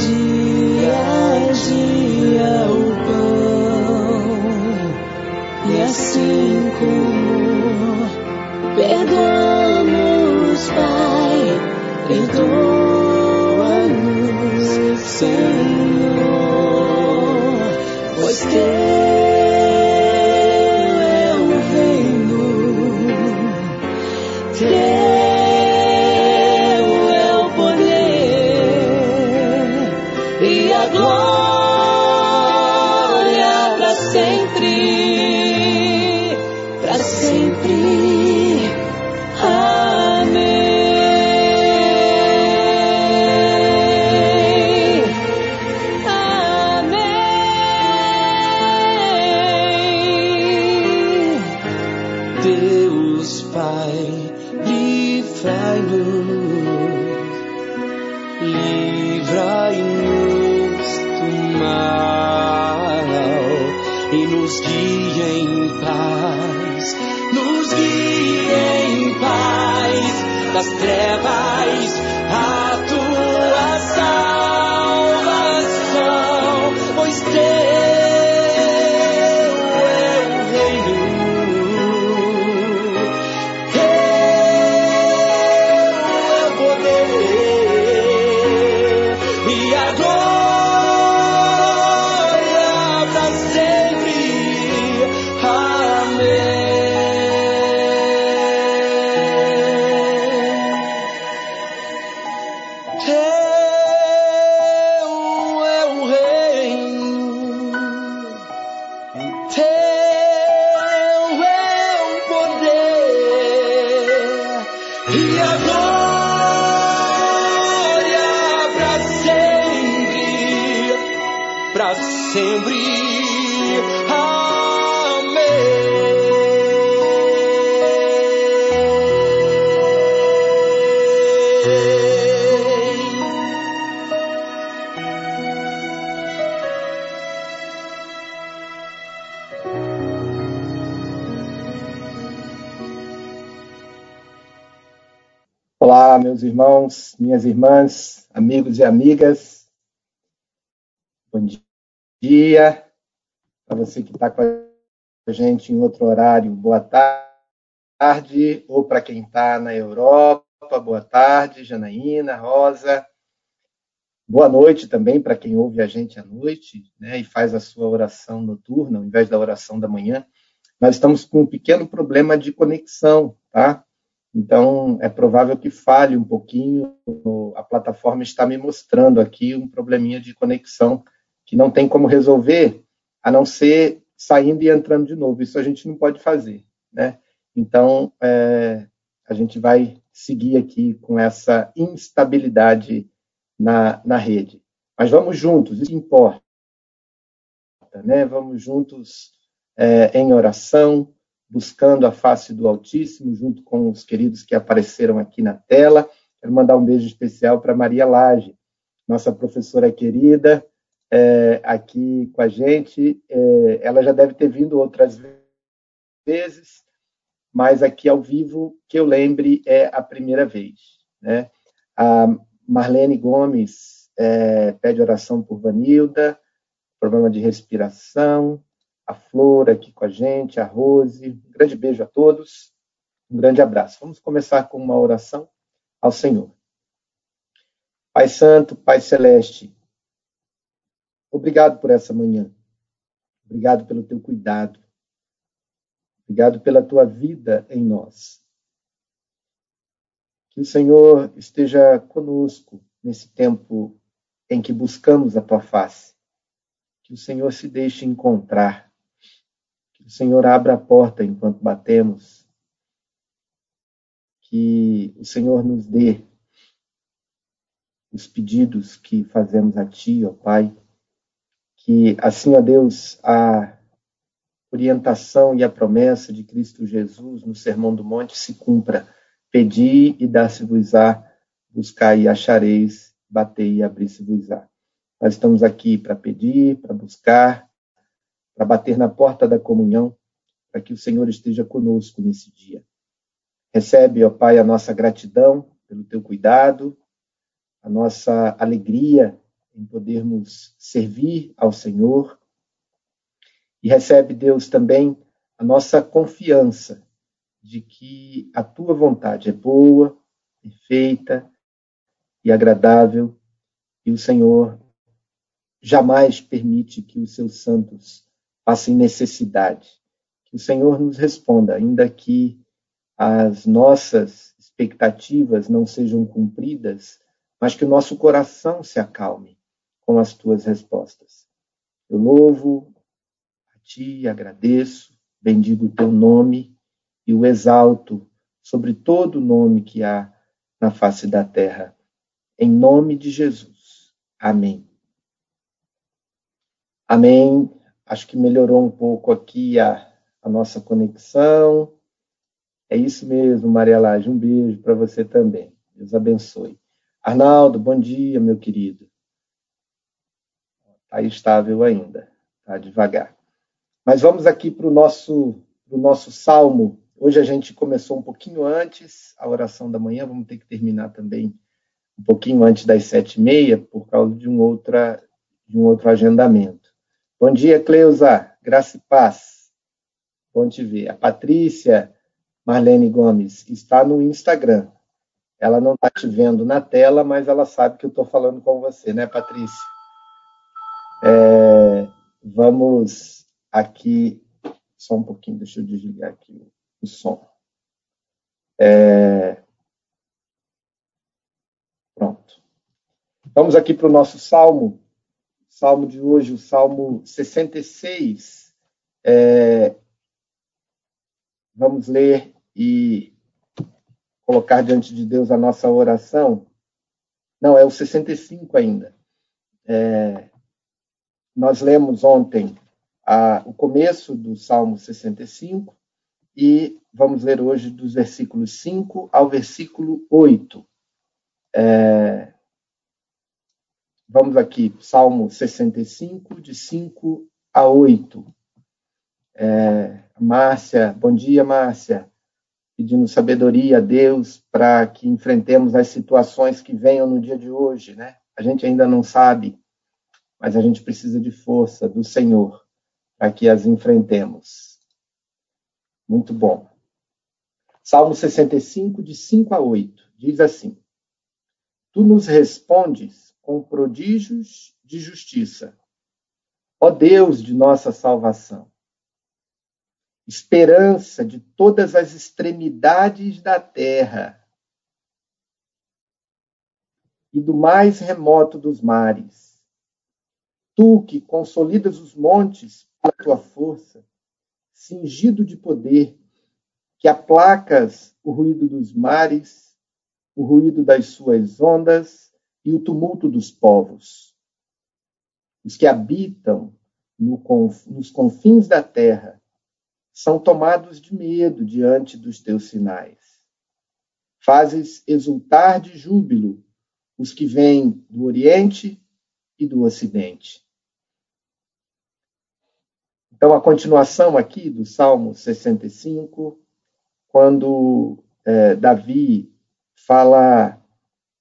meus irmãos, minhas irmãs, amigos e amigas. Bom dia. Para você que está com a gente em outro horário, boa tarde. Ou para quem está na Europa, boa tarde, Janaína, Rosa. Boa noite também para quem ouve a gente à noite né, e faz a sua oração noturna, ao invés da oração da manhã. Nós estamos com um pequeno problema de conexão, tá? Então, é provável que falhe um pouquinho. A plataforma está me mostrando aqui um probleminha de conexão que não tem como resolver, a não ser saindo e entrando de novo. Isso a gente não pode fazer, né? Então, é, a gente vai seguir aqui com essa instabilidade na, na rede. Mas vamos juntos, isso importa, né? Vamos juntos é, em oração, buscando a face do Altíssimo, junto com os queridos que apareceram aqui na tela. Quero mandar um beijo especial para Maria Lage, nossa professora querida, é, aqui com a gente. É, ela já deve ter vindo outras vezes, mas aqui ao vivo, que eu lembre, é a primeira vez. Né? A Marlene Gomes é, pede oração por Vanilda, problema de respiração, a Flor aqui com a gente, a Rose. Um grande beijo a todos, um grande abraço. Vamos começar com uma oração ao Senhor. Pai Santo, Pai Celeste, obrigado por essa manhã. Obrigado pelo teu cuidado. Obrigado pela tua vida em nós. Que o Senhor esteja conosco nesse tempo em que buscamos a tua face. Que o Senhor se deixe encontrar. Que o Senhor abra a porta enquanto batemos. Que o Senhor nos dê os pedidos que fazemos a Ti, ó Pai. Que assim, ó Deus, a orientação e a promessa de Cristo Jesus no Sermão do Monte se cumpra Pedi e dar-se-vos-á, buscai e achareis, batei e abri-se-vos-á. Nós estamos aqui para pedir, para buscar, para bater na porta da comunhão, para que o Senhor esteja conosco nesse dia. Recebe, ó Pai, a nossa gratidão pelo teu cuidado, a nossa alegria em podermos servir ao Senhor. E recebe, Deus, também a nossa confiança de que a tua vontade é boa, perfeita e agradável, e o Senhor jamais permite que os seus santos passem necessidade. Que o Senhor nos responda, ainda que as nossas expectativas não sejam cumpridas, mas que o nosso coração se acalme com as tuas respostas. Eu louvo a ti, agradeço, bendigo o teu nome e o exalto sobre todo nome que há na face da terra. Em nome de Jesus. Amém. Amém. Acho que melhorou um pouco aqui a, a nossa conexão. É isso mesmo, Maria Laje. Um beijo para você também. Deus abençoe. Arnaldo, bom dia, meu querido. Está estável ainda, está devagar. Mas vamos aqui para o nosso, nosso salmo Hoje a gente começou um pouquinho antes a oração da manhã, vamos ter que terminar também um pouquinho antes das sete e meia, por causa de um, outra, de um outro agendamento. Bom dia, Cleusa, graça e paz. Bom te ver. A Patrícia Marlene Gomes está no Instagram. Ela não está te vendo na tela, mas ela sabe que eu estou falando com você, né, Patrícia? É, vamos aqui, só um pouquinho, deixa eu desligar aqui o som. É... Pronto. Vamos aqui para o nosso salmo. Salmo de hoje, o Salmo 66. É... Vamos ler e colocar diante de Deus a nossa oração. Não, é o 65 ainda. É... Nós lemos ontem a, o começo do Salmo 65 e vamos ler hoje dos versículos 5 ao versículo 8. É, vamos aqui, Salmo 65, de 5 a 8. É, Márcia, bom dia, Márcia. Pedindo sabedoria a Deus para que enfrentemos as situações que venham no dia de hoje, né? A gente ainda não sabe, mas a gente precisa de força do Senhor para que as enfrentemos. Muito bom. Salmo 65, de 5 a 8, diz assim: Tu nos respondes com prodígios de justiça, ó Deus de nossa salvação, esperança de todas as extremidades da terra e do mais remoto dos mares. Tu que consolidas os montes pela tua força, cingido de poder, que aplacas o ruído dos mares, o ruído das suas ondas e o tumulto dos povos. Os que habitam no, nos confins da terra são tomados de medo diante dos teus sinais. Fazes exultar de júbilo os que vêm do Oriente e do Ocidente. Então, a continuação aqui do Salmo 65, quando é, Davi fala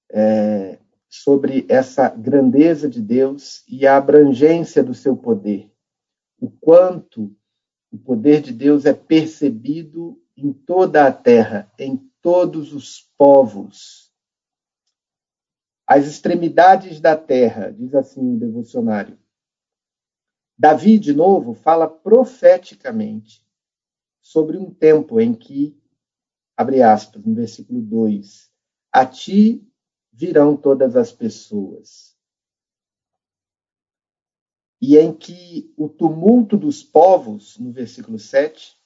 é, sobre essa grandeza de Deus e a abrangência do seu poder. O quanto o poder de Deus é percebido em toda a terra, em todos os povos. As extremidades da terra, diz assim o devocionário. Davi, de novo, fala profeticamente sobre um tempo em que, abre aspas, no versículo 2, a ti virão todas as pessoas. E em que o tumulto dos povos, no versículo 7,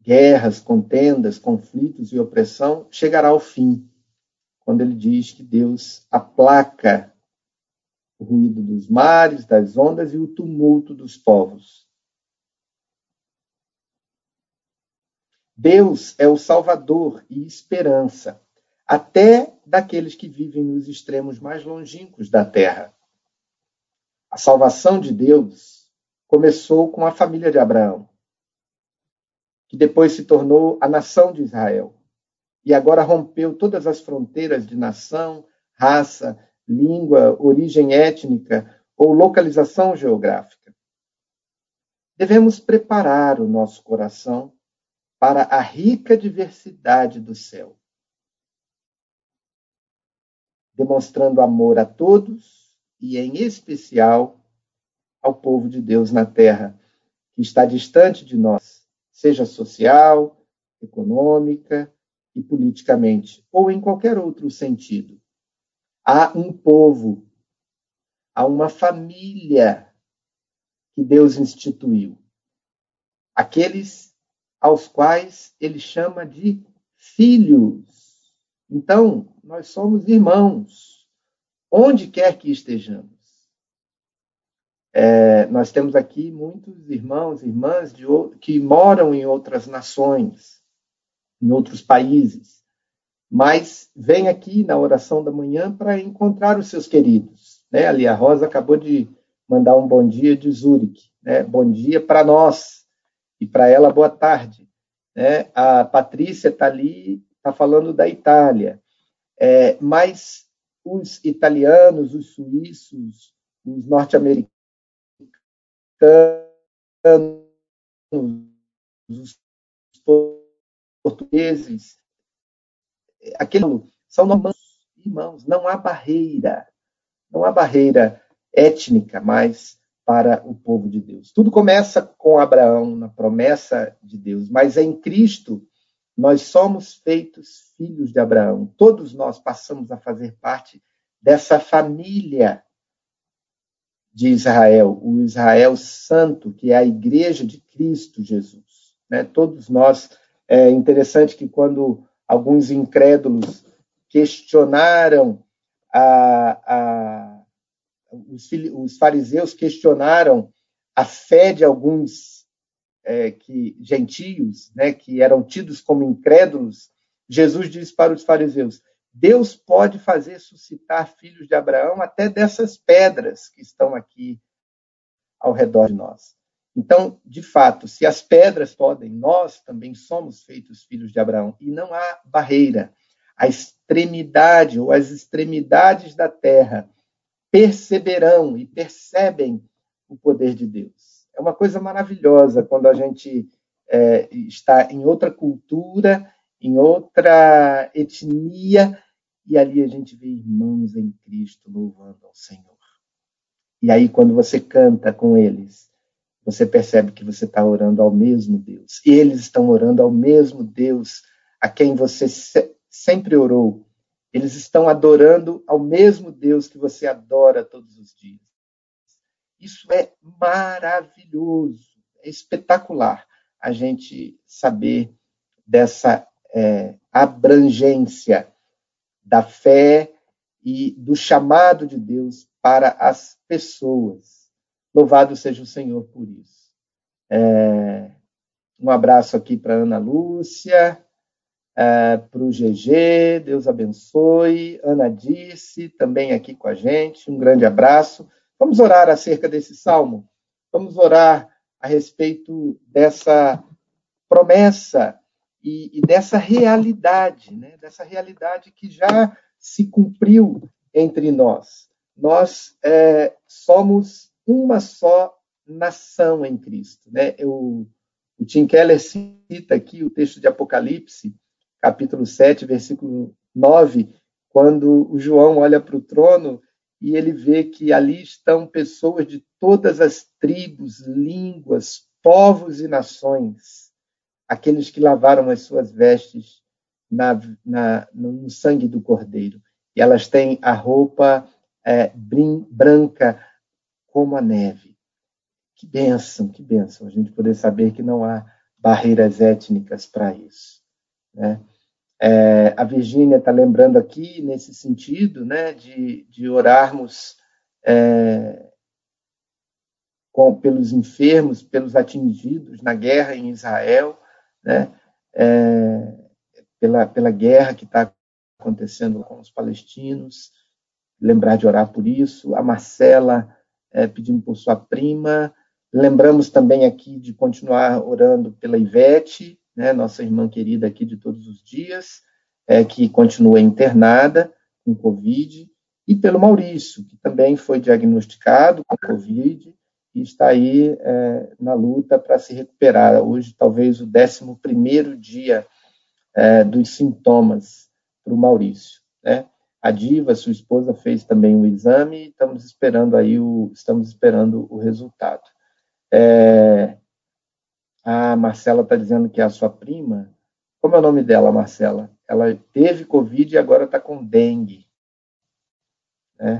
guerras, contendas, conflitos e opressão, chegará ao fim, quando ele diz que Deus aplaca o ruído dos mares, das ondas e o tumulto dos povos. Deus é o Salvador e esperança até daqueles que vivem nos extremos mais longínquos da terra. A salvação de Deus começou com a família de Abraão, que depois se tornou a nação de Israel, e agora rompeu todas as fronteiras de nação, raça, língua, origem étnica ou localização geográfica. Devemos preparar o nosso coração para a rica diversidade do céu demonstrando amor a todos e, em especial, ao povo de Deus na terra, que está distante de nós, seja social, econômica e politicamente, ou em qualquer outro sentido. Há um povo, há uma família que Deus instituiu. Aqueles aos quais ele chama de filhos. Então, nós somos irmãos, onde quer que estejamos. É, nós temos aqui muitos irmãos e irmãs de, que moram em outras nações, em outros países, mas vem aqui na oração da manhã para encontrar os seus queridos. Né? Ali a Rosa acabou de mandar um bom dia de Zurique. Né? Bom dia para nós e para ela boa tarde. Né? A Patrícia está ali está falando da Itália. É, mas os italianos, os suíços, os norte-americanos, os portugueses, aquele, são irmãos, irmãos, não há barreira, não há barreira étnica mais para o povo de Deus. Tudo começa com Abraão, na promessa de Deus, mas em Cristo nós somos feitos filhos de Abraão. Todos nós passamos a fazer parte dessa família de Israel, o Israel Santo, que é a igreja de Cristo Jesus. Né? Todos nós, é interessante que quando alguns incrédulos questionaram a, a os, os fariseus questionaram a fé de alguns é, que gentios, né, que eram tidos como incrédulos, Jesus disse para os fariseus: Deus pode fazer suscitar filhos de Abraão até dessas pedras que estão aqui ao redor de nós. Então, de fato, se as pedras podem, nós também somos feitos filhos de Abraão e não há barreira. A extremidade ou as extremidades da terra perceberão e percebem o poder de Deus é uma coisa maravilhosa quando a gente é, está em outra cultura, em outra etnia, e ali a gente vê irmãos em Cristo louvando ao Senhor. E aí, quando você canta com eles, você percebe que você está orando ao mesmo Deus. E eles estão orando ao mesmo Deus a quem você se sempre orou. Eles estão adorando ao mesmo Deus que você adora todos os dias. Isso é maravilhoso, é espetacular a gente saber dessa é, abrangência da fé e do chamado de Deus para as pessoas. Louvado seja o Senhor por isso. É, um abraço aqui para Ana Lúcia, é, para o GG, Deus abençoe. Ana Disse, também aqui com a gente, um grande abraço. Vamos orar acerca desse salmo. Vamos orar a respeito dessa promessa e, e dessa realidade, né? dessa realidade que já se cumpriu entre nós. Nós é, somos uma só nação em Cristo. Né? Eu, o Tim Keller cita aqui o texto de Apocalipse, capítulo 7, versículo 9, quando o João olha para o trono e ele vê que ali estão pessoas de todas as tribos, línguas, povos e nações, aqueles que lavaram as suas vestes na, na, no sangue do Cordeiro. E elas têm a roupa é, brin, branca como a neve. Que bênção, que bênção a gente poder saber que não há barreiras étnicas para isso. Né? É, a Virgínia está lembrando aqui, nesse sentido, né, de, de orarmos é, com, pelos enfermos, pelos atingidos na guerra em Israel, né, é, pela, pela guerra que está acontecendo com os palestinos, lembrar de orar por isso. A Marcela é, pedindo por sua prima. Lembramos também aqui de continuar orando pela Ivete, né, nossa irmã querida aqui de todos os dias, é, que continua internada com Covid, e pelo Maurício, que também foi diagnosticado com Covid e está aí é, na luta para se recuperar. Hoje, talvez, o 11 dia é, dos sintomas para o Maurício. Né? A Diva, sua esposa, fez também o exame e estamos esperando aí o, estamos esperando o resultado. É, a Marcela está dizendo que é a sua prima. Como é o nome dela, Marcela? Ela teve Covid e agora está com dengue. É,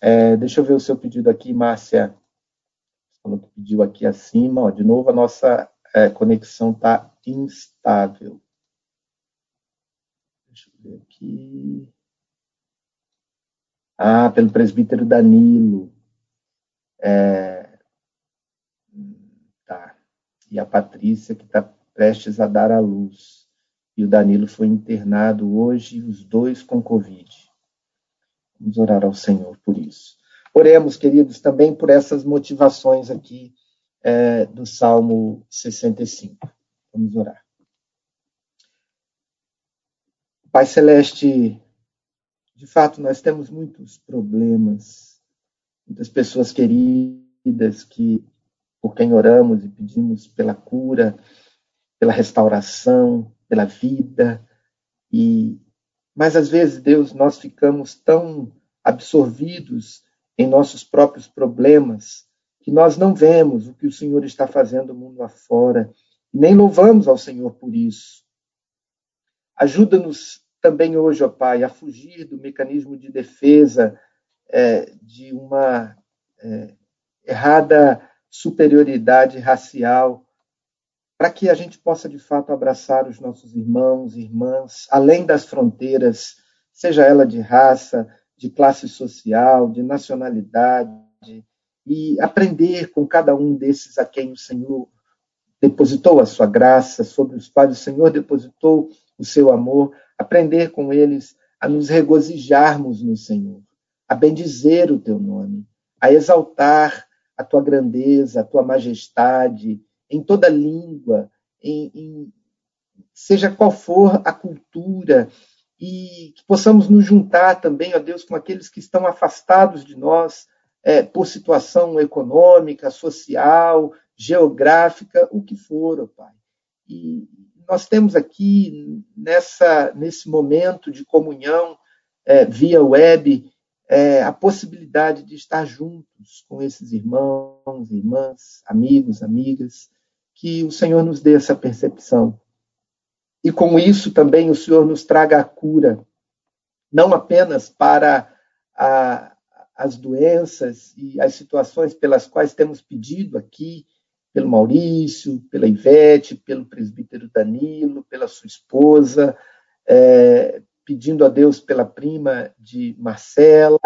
é, deixa eu ver o seu pedido aqui, Márcia. Falou que pediu aqui acima. Ó, de novo, a nossa é, conexão está instável. Deixa eu ver aqui. Ah, pelo presbítero Danilo. É, e a Patrícia, que está prestes a dar à luz. E o Danilo foi internado hoje, os dois com Covid. Vamos orar ao Senhor por isso. Oremos, queridos, também por essas motivações aqui é, do Salmo 65. Vamos orar. Pai Celeste, de fato, nós temos muitos problemas, muitas pessoas queridas que por quem oramos e pedimos pela cura, pela restauração, pela vida. E mas às vezes, Deus, nós ficamos tão absorvidos em nossos próprios problemas que nós não vemos o que o Senhor está fazendo mundo afora, nem louvamos ao Senhor por isso. Ajuda-nos também hoje, ó Pai, a fugir do mecanismo de defesa é, de uma é, errada superioridade racial, para que a gente possa de fato abraçar os nossos irmãos e irmãs, além das fronteiras, seja ela de raça, de classe social, de nacionalidade, e aprender com cada um desses a quem o Senhor depositou a sua graça, sobre os quais o Senhor depositou o seu amor, aprender com eles a nos regozijarmos no Senhor, a bendizer o teu nome, a exaltar a tua grandeza, a tua majestade, em toda língua, em, em, seja qual for a cultura, e que possamos nos juntar também, ó Deus, com aqueles que estão afastados de nós é, por situação econômica, social, geográfica, o que for, ó Pai. E nós temos aqui, nessa, nesse momento de comunhão é, via web, é, a possibilidade de estar juntos com esses irmãos, irmãs, amigos, amigas, que o Senhor nos dê essa percepção. E com isso também o Senhor nos traga a cura, não apenas para a, as doenças e as situações pelas quais temos pedido aqui, pelo Maurício, pela Ivete, pelo presbítero Danilo, pela sua esposa, é, pedindo a Deus pela prima de Marcela,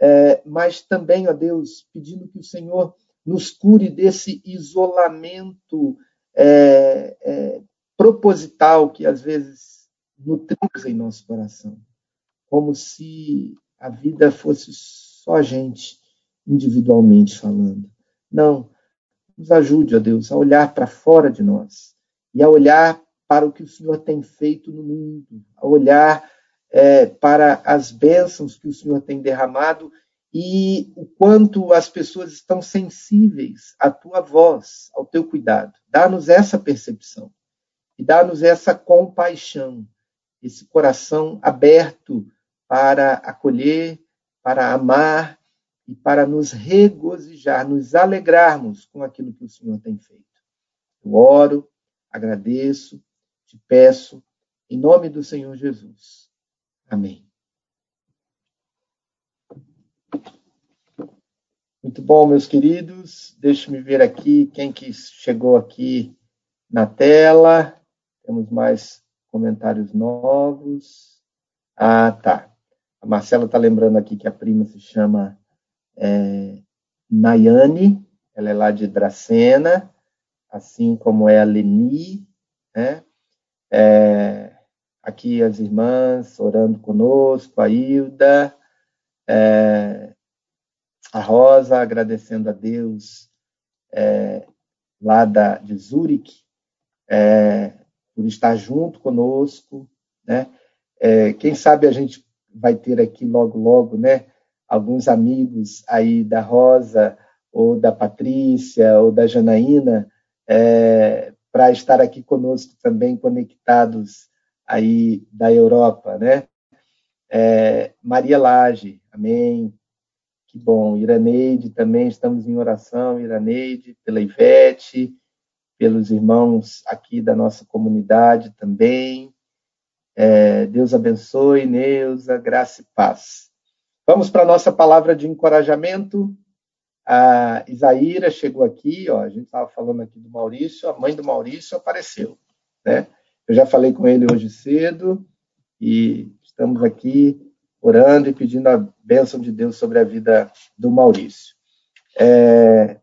é, mas também a Deus pedindo que o Senhor nos cure desse isolamento é, é, proposital que às vezes nutrimos em nosso coração, como se a vida fosse só a gente, individualmente falando. Não, nos ajude, ó Deus, a olhar para fora de nós e a olhar para o que o Senhor tem feito no mundo, a olhar é, para as bênçãos que o Senhor tem derramado e o quanto as pessoas estão sensíveis à tua voz, ao teu cuidado. Dá-nos essa percepção e dá-nos essa compaixão, esse coração aberto para acolher, para amar e para nos regozijar, nos alegrarmos com aquilo que o Senhor tem feito. Eu oro, agradeço, te peço, em nome do Senhor Jesus. Amém. Muito bom, meus queridos. Deixe-me ver aqui quem que chegou aqui na tela. Temos mais comentários novos. Ah, tá. A Marcela está lembrando aqui que a prima se chama é, Nayane, ela é lá de Dracena, assim como é a Leni, né? É, aqui as irmãs orando conosco, a Hilda, é, a Rosa agradecendo a Deus é, lá da, de Zurich é, por estar junto conosco, né? É, quem sabe a gente vai ter aqui logo, logo, né? Alguns amigos aí da Rosa ou da Patrícia ou da Janaína é, para estar aqui conosco também conectados aí da Europa, né? É, Maria Lage, amém. Que bom. Iraneide também, estamos em oração, Iraneide, pela Ivete, pelos irmãos aqui da nossa comunidade também. É, Deus abençoe, Neuza, graça e paz. Vamos para a nossa palavra de encorajamento. A Isaíra chegou aqui, ó, a gente estava falando aqui do Maurício, a mãe do Maurício apareceu. Né? Eu já falei com ele hoje cedo e estamos aqui orando e pedindo a bênção de Deus sobre a vida do Maurício. É,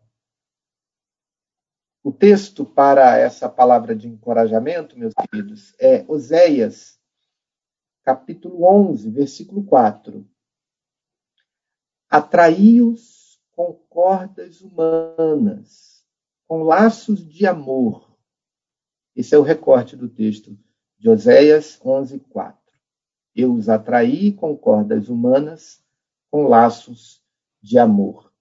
o texto para essa palavra de encorajamento, meus queridos, é Oséias, capítulo 11, versículo 4. Atraí-os com cordas humanas, com laços de amor. Esse é o recorte do texto de Oséias 11, 4. Eu os atraí com cordas humanas, com laços de amor.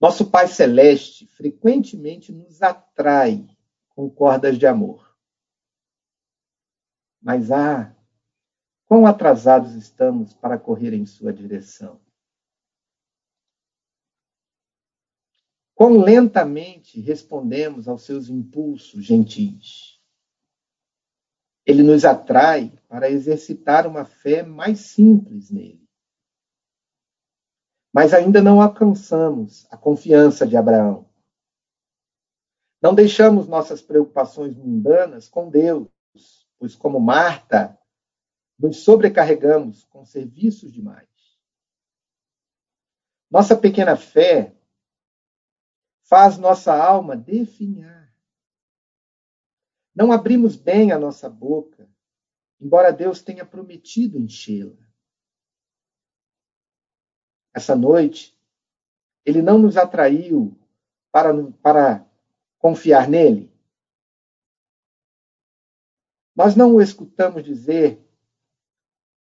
Nosso Pai Celeste frequentemente nos atrai com cordas de amor. Mas, ah, quão atrasados estamos para correr em Sua direção. Quão lentamente respondemos aos seus impulsos gentis. Ele nos atrai para exercitar uma fé mais simples nele mas ainda não alcançamos a confiança de Abraão. Não deixamos nossas preocupações mundanas com Deus, pois, como Marta, nos sobrecarregamos com serviços demais. Nossa pequena fé faz nossa alma definhar. Não abrimos bem a nossa boca, embora Deus tenha prometido enchê-la essa noite, ele não nos atraiu para, para confiar nele. Nós não o escutamos dizer: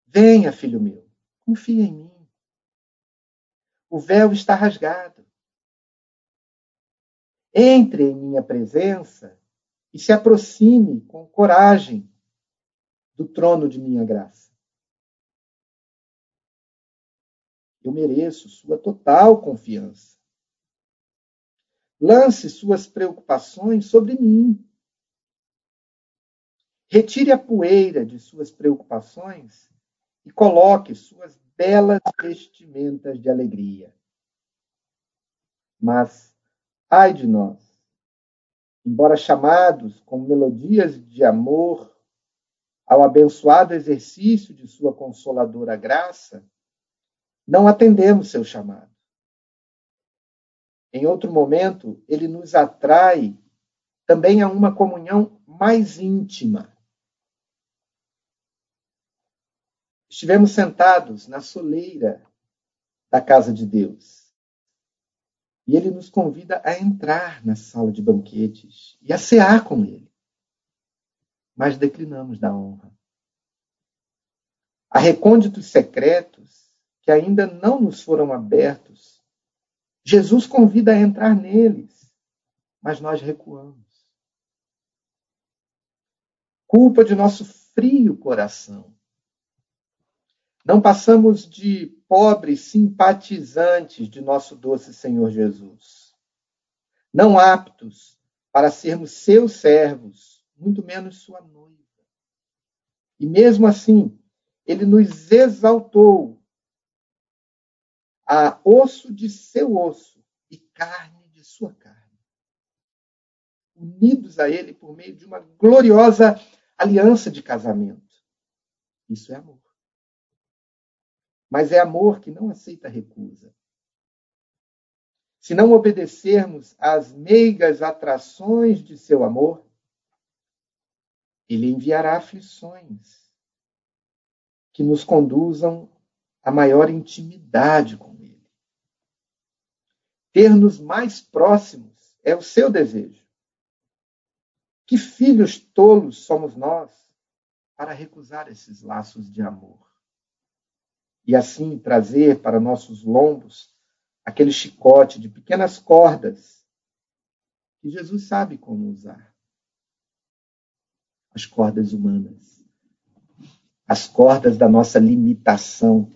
Venha, filho meu, confia em mim. O véu está rasgado. Entre em minha presença e se aproxime com coragem do trono de minha graça. Eu mereço sua total confiança. Lance suas preocupações sobre mim. Retire a poeira de suas preocupações e coloque suas belas vestimentas de alegria. Mas, ai de nós, embora chamados com melodias de amor ao abençoado exercício de sua consoladora graça, não atendemos seu chamado. Em outro momento, ele nos atrai também a uma comunhão mais íntima. Estivemos sentados na soleira da casa de Deus. E ele nos convida a entrar na sala de banquetes e a cear com ele. Mas declinamos da honra. Há recônditos secretos que ainda não nos foram abertos. Jesus convida a entrar neles, mas nós recuamos. Culpa de nosso frio coração. Não passamos de pobres simpatizantes de nosso doce Senhor Jesus. Não aptos para sermos seus servos, muito menos sua noiva. E mesmo assim, ele nos exaltou a osso de seu osso e carne de sua carne. Unidos a ele por meio de uma gloriosa aliança de casamento. Isso é amor. Mas é amor que não aceita recusa. Se não obedecermos às meigas atrações de seu amor, ele enviará aflições que nos conduzam a maior intimidade com ele. Ter-nos mais próximos é o seu desejo. Que filhos tolos somos nós para recusar esses laços de amor e assim trazer para nossos lombos aquele chicote de pequenas cordas que Jesus sabe como usar. As cordas humanas, as cordas da nossa limitação,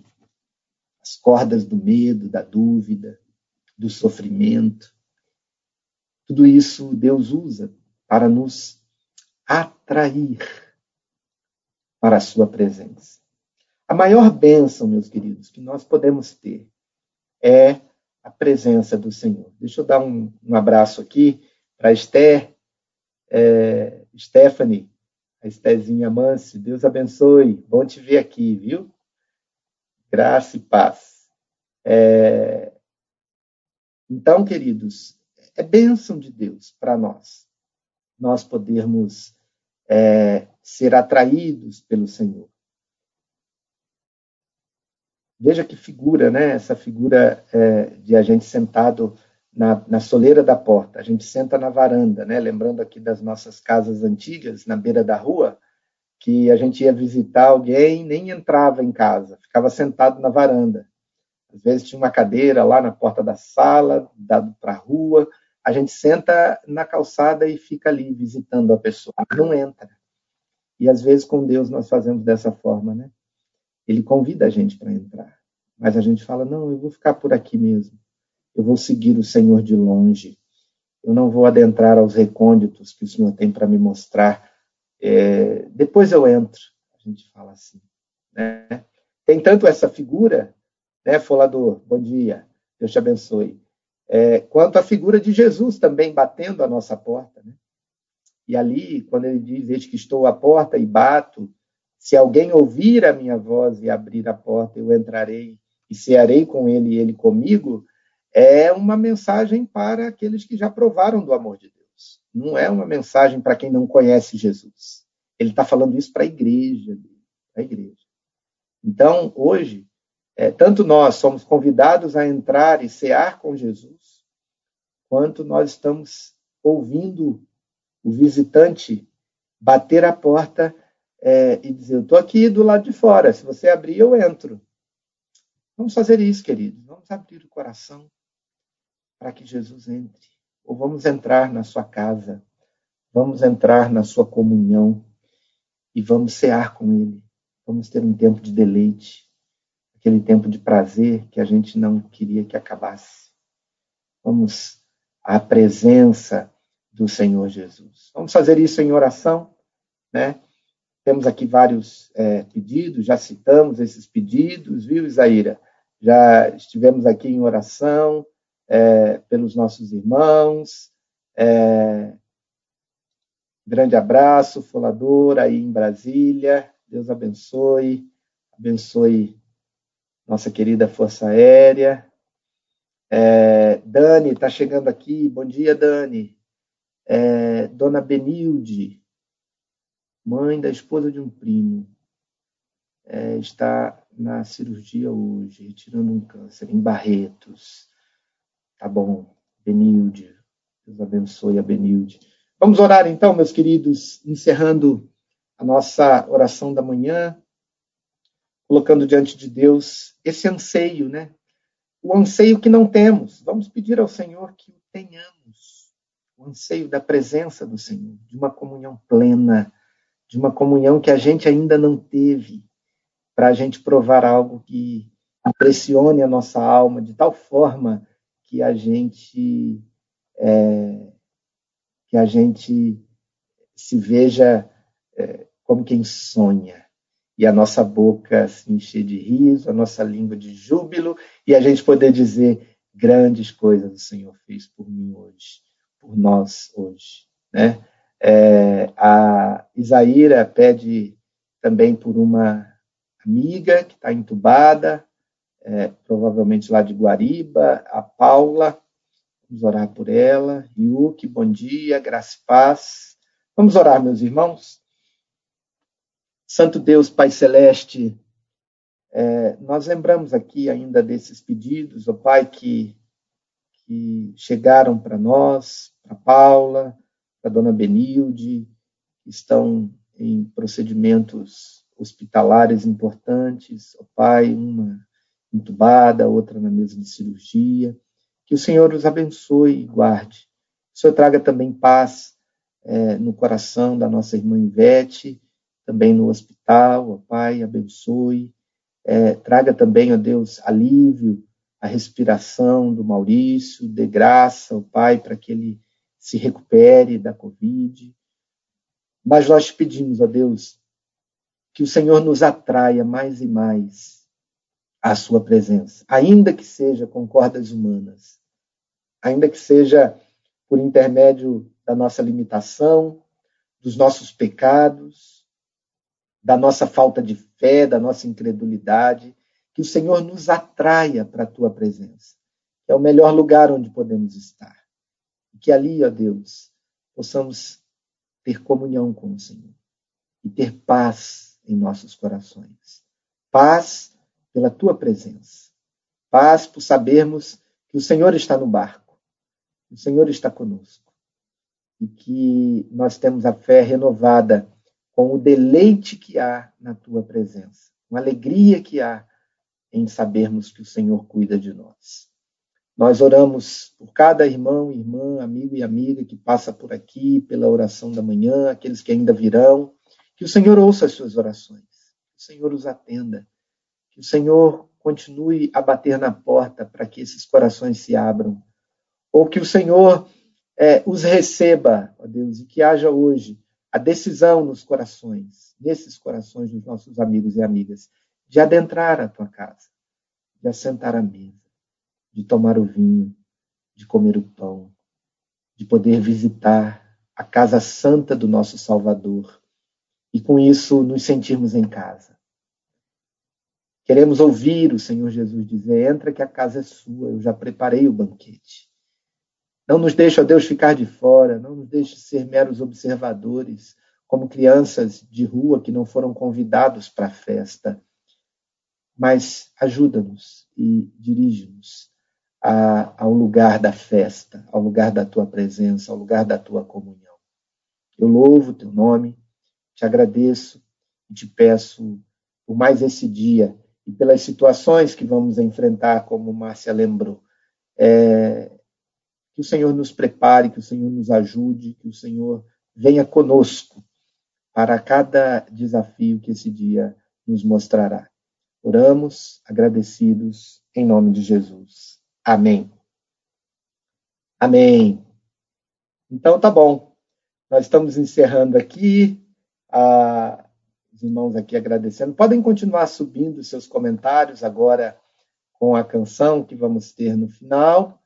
as cordas do medo, da dúvida, do sofrimento. Tudo isso Deus usa para nos atrair para a sua presença. A maior bênção, meus queridos, que nós podemos ter é a presença do Senhor. Deixa eu dar um, um abraço aqui para Esther, é, Stephanie, a Estézinha Mâncio. Deus abençoe. Bom te ver aqui, viu? Graça e paz. É... Então, queridos, é bênção de Deus para nós, nós podermos é, ser atraídos pelo Senhor. Veja que figura, né? Essa figura é, de a gente sentado na, na soleira da porta. A gente senta na varanda, né? Lembrando aqui das nossas casas antigas, na beira da rua, que a gente ia visitar alguém, nem entrava em casa, ficava sentado na varanda. Às vezes tinha uma cadeira lá na porta da sala, dado para a rua. A gente senta na calçada e fica ali visitando a pessoa. Não entra. E às vezes com Deus nós fazemos dessa forma, né? Ele convida a gente para entrar. Mas a gente fala: não, eu vou ficar por aqui mesmo. Eu vou seguir o Senhor de longe. Eu não vou adentrar aos recônditos que o Senhor tem para me mostrar. É, depois eu entro. A gente fala assim. Né? Tem tanto essa figura, né, Folador? Bom dia. Deus te abençoe. É, quanto a figura de Jesus também batendo a nossa porta. Né? E ali, quando ele diz: Eis que estou à porta e bato, se alguém ouvir a minha voz e abrir a porta, eu entrarei e cearei com ele e ele comigo, é uma mensagem para aqueles que já provaram do amor de Deus. Não é uma mensagem para quem não conhece Jesus. Ele está falando isso para a igreja, a igreja. Então, hoje, é, tanto nós somos convidados a entrar e cear com Jesus, quanto nós estamos ouvindo o visitante bater a porta é, e dizer: Eu estou aqui do lado de fora, se você abrir, eu entro. Vamos fazer isso, queridos. Vamos abrir o coração para que Jesus entre. Ou vamos entrar na sua casa, vamos entrar na sua comunhão e vamos cear com Ele. Vamos ter um tempo de deleite, aquele tempo de prazer que a gente não queria que acabasse. Vamos à presença do Senhor Jesus. Vamos fazer isso em oração, né? Temos aqui vários é, pedidos, já citamos esses pedidos, viu, Isaíra? Já estivemos aqui em oração é, pelos nossos irmãos. É, grande abraço, Folador, aí em Brasília. Deus abençoe, abençoe nossa querida Força Aérea. É, Dani está chegando aqui. Bom dia, Dani. É, Dona Benilde, mãe da esposa de um primo, é, está na cirurgia hoje, retirando um câncer em Barretos. Tá bom, Benilde. Deus abençoe a Benilde. Vamos orar então, meus queridos, encerrando a nossa oração da manhã, colocando diante de Deus esse anseio, né? O anseio que não temos. Vamos pedir ao Senhor que o tenhamos. O anseio da presença do Senhor, de uma comunhão plena, de uma comunhão que a gente ainda não teve, para a gente provar algo que impressione a nossa alma de tal forma que a gente é, que a gente se veja é, como quem sonha e a nossa boca se encher de riso, a nossa língua de júbilo e a gente poder dizer grandes coisas o Senhor fez por mim hoje, por nós hoje, né? É, a Isaíra pede também por uma amiga que está entubada, é, provavelmente lá de Guariba, a Paula, vamos orar por ela, Yuki, bom dia, graça e paz. Vamos orar, meus irmãos? Santo Deus, Pai Celeste, é, nós lembramos aqui ainda desses pedidos, ó Pai, que, que chegaram para nós, para Paula, para Dona Benilde, estão em procedimentos hospitalares importantes, ó Pai, uma entubada, outra na mesa de cirurgia. Que o Senhor os abençoe e guarde. O Senhor traga também paz é, no coração da nossa irmã Ivete, também no hospital, ó Pai, abençoe. É, traga também, ó Deus, alívio à respiração do Maurício, dê graça, ó Pai, para que ele se recupere da Covid. Mas nós pedimos, ó Deus, que o Senhor nos atraia mais e mais à sua presença, ainda que seja com cordas humanas, ainda que seja por intermédio da nossa limitação, dos nossos pecados, da nossa falta de fé, da nossa incredulidade, que o Senhor nos atraia para a tua presença. É o melhor lugar onde podemos estar. Que ali, ó Deus, possamos ter comunhão com o Senhor e ter paz em nossos corações. Paz pela tua presença. Paz por sabermos que o Senhor está no barco, o Senhor está conosco e que nós temos a fé renovada com o deleite que há na tua presença, com a alegria que há em sabermos que o Senhor cuida de nós. Nós oramos por cada irmão, irmã, amigo e amiga que passa por aqui, pela oração da manhã, aqueles que ainda virão, que o Senhor ouça as suas orações, que o Senhor os atenda, que o Senhor continue a bater na porta para que esses corações se abram, ou que o Senhor é, os receba, ó Deus, e que haja hoje a decisão nos corações, nesses corações dos nossos amigos e amigas, de adentrar a tua casa, de assentar à mesa, de tomar o vinho, de comer o pão, de poder visitar a casa santa do nosso Salvador e com isso nos sentirmos em casa. Queremos ouvir o Senhor Jesus dizer: entra que a casa é sua, eu já preparei o banquete. Não nos deixe, ó Deus, ficar de fora, não nos deixe ser meros observadores, como crianças de rua que não foram convidados para a festa. Mas ajuda-nos e dirige-nos ao lugar da festa, ao lugar da tua presença, ao lugar da tua comunhão. Eu louvo o teu nome, te agradeço e te peço por mais esse dia e pelas situações que vamos enfrentar, como Márcia lembrou. É, que o Senhor nos prepare, que o Senhor nos ajude, que o Senhor venha conosco para cada desafio que esse dia nos mostrará. Oramos agradecidos em nome de Jesus. Amém. Amém. Então tá bom. Nós estamos encerrando aqui. Ah, os irmãos aqui agradecendo. Podem continuar subindo seus comentários agora com a canção que vamos ter no final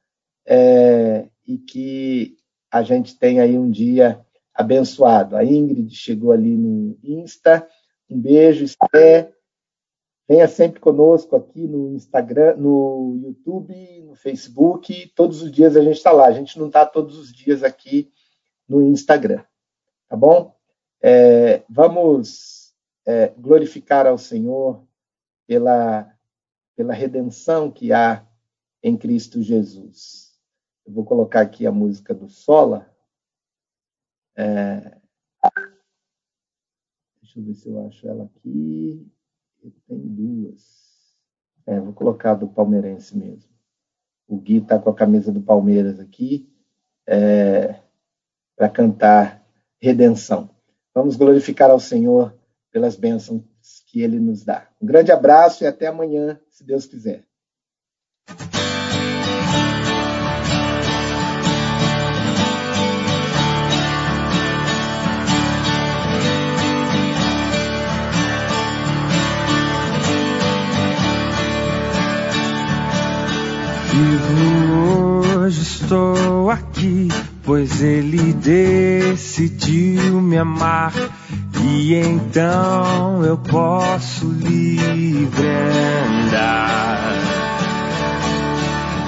é, e que a gente tenha aí um dia abençoado. A Ingrid chegou ali no Insta. Um beijo, Esté. Venha sempre conosco aqui no Instagram, no YouTube, no Facebook. Todos os dias a gente está lá. A gente não está todos os dias aqui no Instagram. Tá bom? É, vamos é, glorificar ao Senhor pela, pela redenção que há em Cristo Jesus. Eu vou colocar aqui a música do Sola. É... Deixa eu ver se eu acho ela aqui. Porque tem duas. É, vou colocar do palmeirense mesmo. O Gui está com a camisa do Palmeiras aqui é, para cantar Redenção. Vamos glorificar ao Senhor pelas bênçãos que Ele nos dá. Um grande abraço e até amanhã, se Deus quiser. Vivo hoje, estou aqui, pois Ele decidiu me amar. E então eu posso livre andar.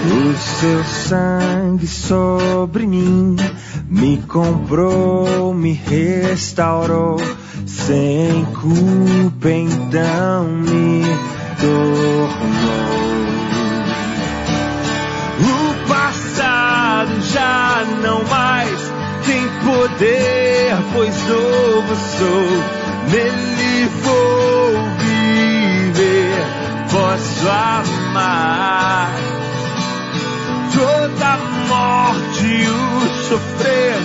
O seu sangue sobre mim me comprou, me restaurou. Sem culpa, então me tornou. Já não mais tem poder, pois novo sou, nele vou viver, posso amar. Toda morte e o sofrer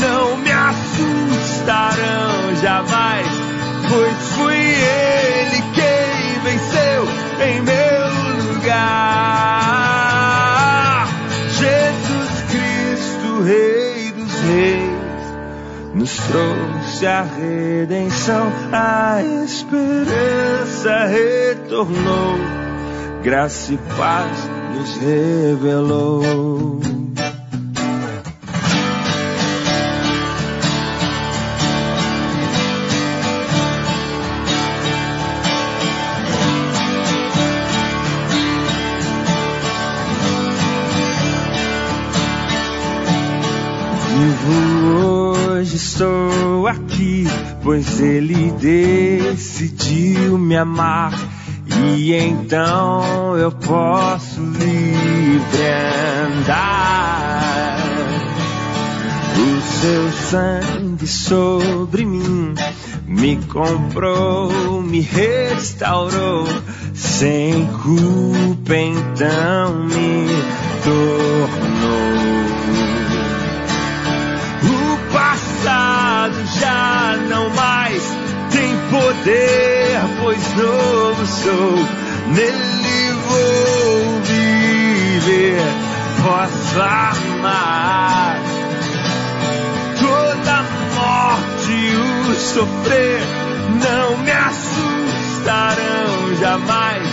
não me assustarão jamais, pois fui ele quem venceu em meu lugar. Reis, nos trouxe a redenção, a esperança retornou, graça e paz nos revelou. Estou aqui, pois ele decidiu me amar. E então eu posso livre andar. O seu sangue sobre mim me comprou, me restaurou. Sem culpa, então me tornou. Sou, nele vou viver, posso amar. Toda morte e o sofrer não me assustarão jamais,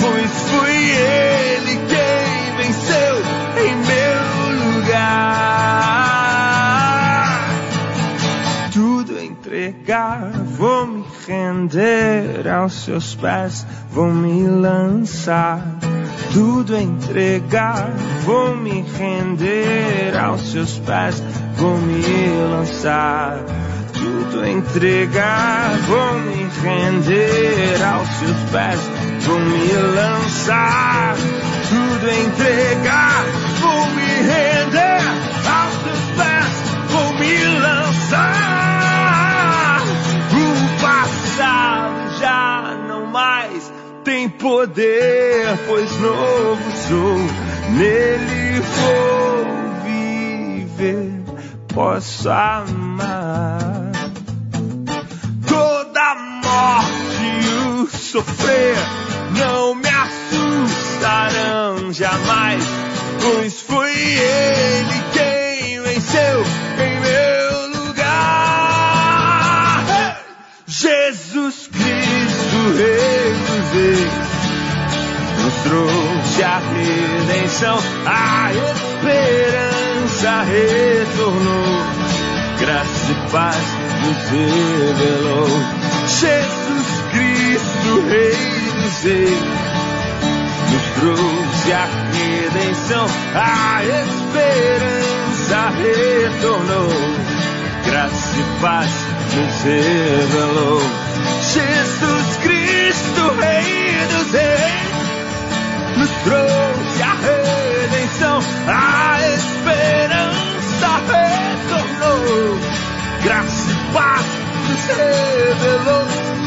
pois fui ele quem venceu em meu lugar. entregar, vou me render aos seus pés, vou me lançar, tudo entregar, vou me render aos seus pés, vou me lançar, tudo entregar, vou me render aos seus pés, vou me lançar, tudo entregar, vou me render aos seus pés, vou me lançar. Já não mais tem poder, pois novo sou, nele vou viver, posso amar. Toda morte e o sofrer não me assustarão jamais, pois foi ele quem venceu Jesus Rei dos Reis, nos trouxe a redenção, a esperança retornou, graça e paz nos revelou. Jesus Cristo, Rei dos Reis, nos trouxe a redenção, a esperança retornou, graça e paz nos revelou. Jesus Cristo, Rei dos Reis, nos trouxe a redenção, a esperança retornou, graça e paz nos revelou.